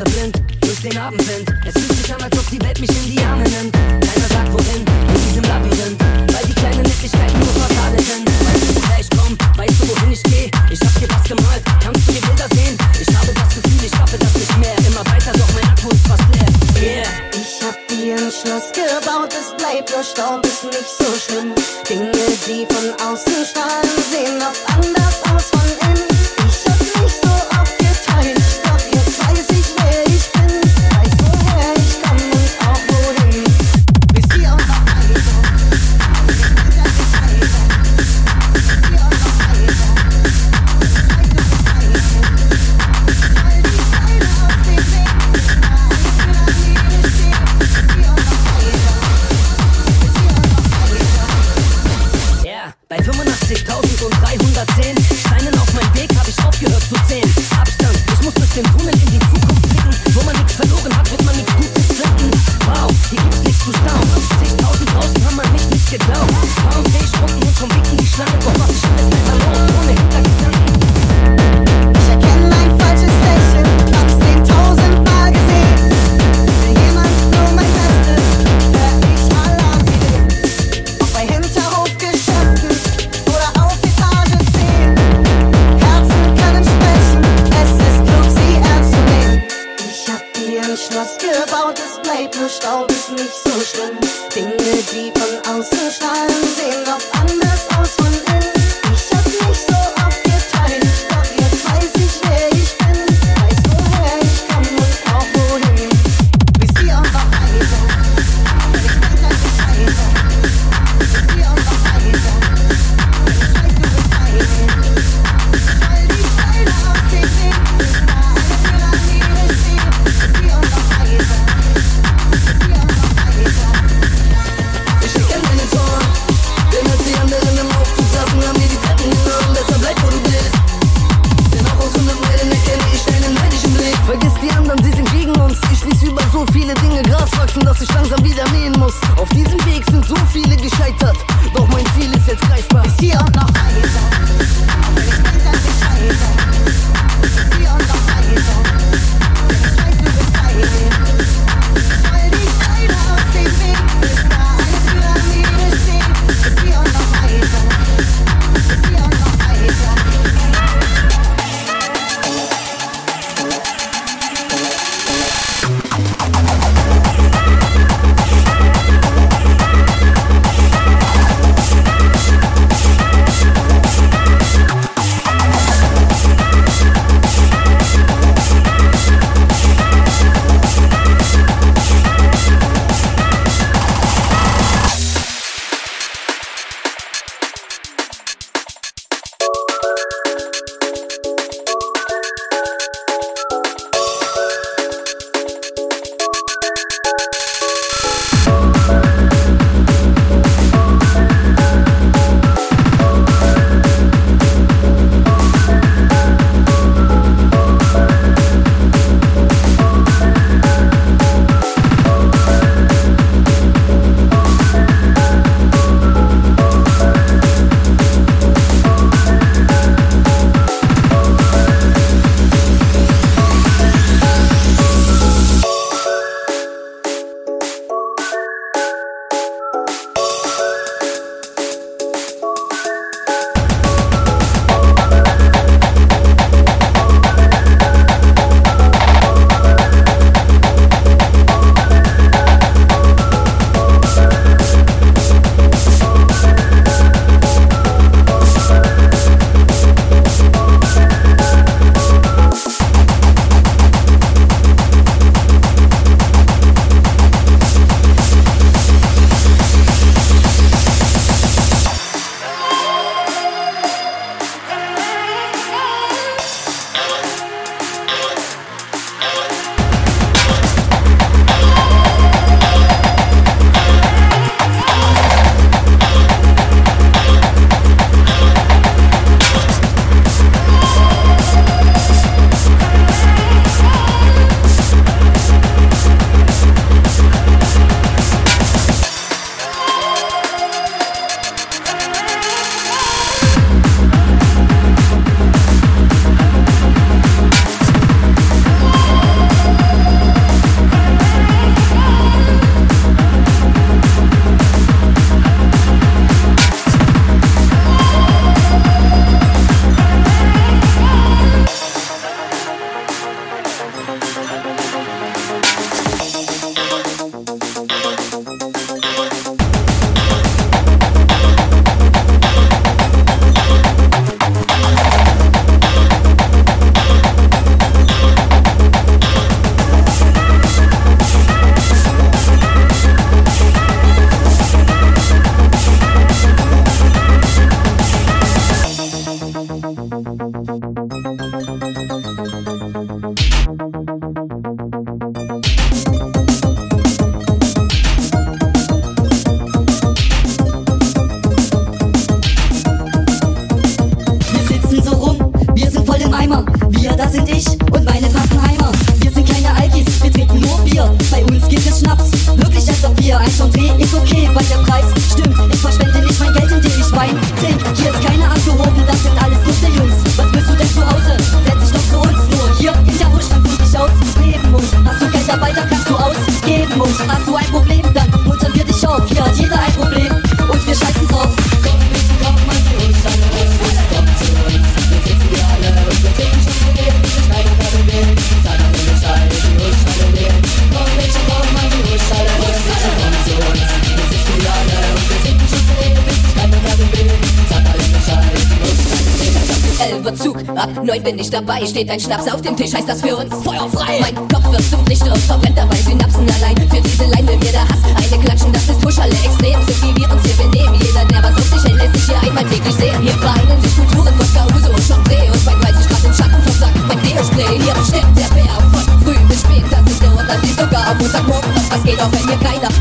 Jahre blind durch den Abendwind. Es fühlt sich an, als ob die Welt mich in die Arme nimmt. Keiner sagt wohin, in diesem Labyrinth, weil die kleinen Nettigkeiten nur Fassade sind. Weißt du, woher ich komm? Weißt du, wohin ich geh? Ich hab dir was gemalt, kannst du mir Bilder sehen? Ich habe das Gefühl, ich schaffe das nicht mehr. Immer weiter, doch mein Akku ist fast leer. Yeah. Ich hab dir ein Schloss gebaut, es bleibt nur Staub, ist nicht so schlimm. Dinge, die von außen strahlen, sehen auf alle. So viele gescheite Paranoid bin ich dabei, steht ein Schnaps auf dem Tisch, heißt das für uns Feuer frei. Mein Kopf wird zum Licht und verbrennt dabei Synapsen allein. Für diese Leine will mir der Hass eine klatschen, das ist Huschale extrem. So wie wir uns hier benehmen jeder, der was auf sich hält, lässt sich hier einmal täglich sehen. Hier vereinen sich Kulturen, Wodka, Huse und Chambray und mein weiß ich Grad im Schatten versagt mein Deo-Spray. Hier steckt der Bär von früh bis spät, das ist der Untertitel sogar am Montagmorgen. Was geht auch, wenn hier keiner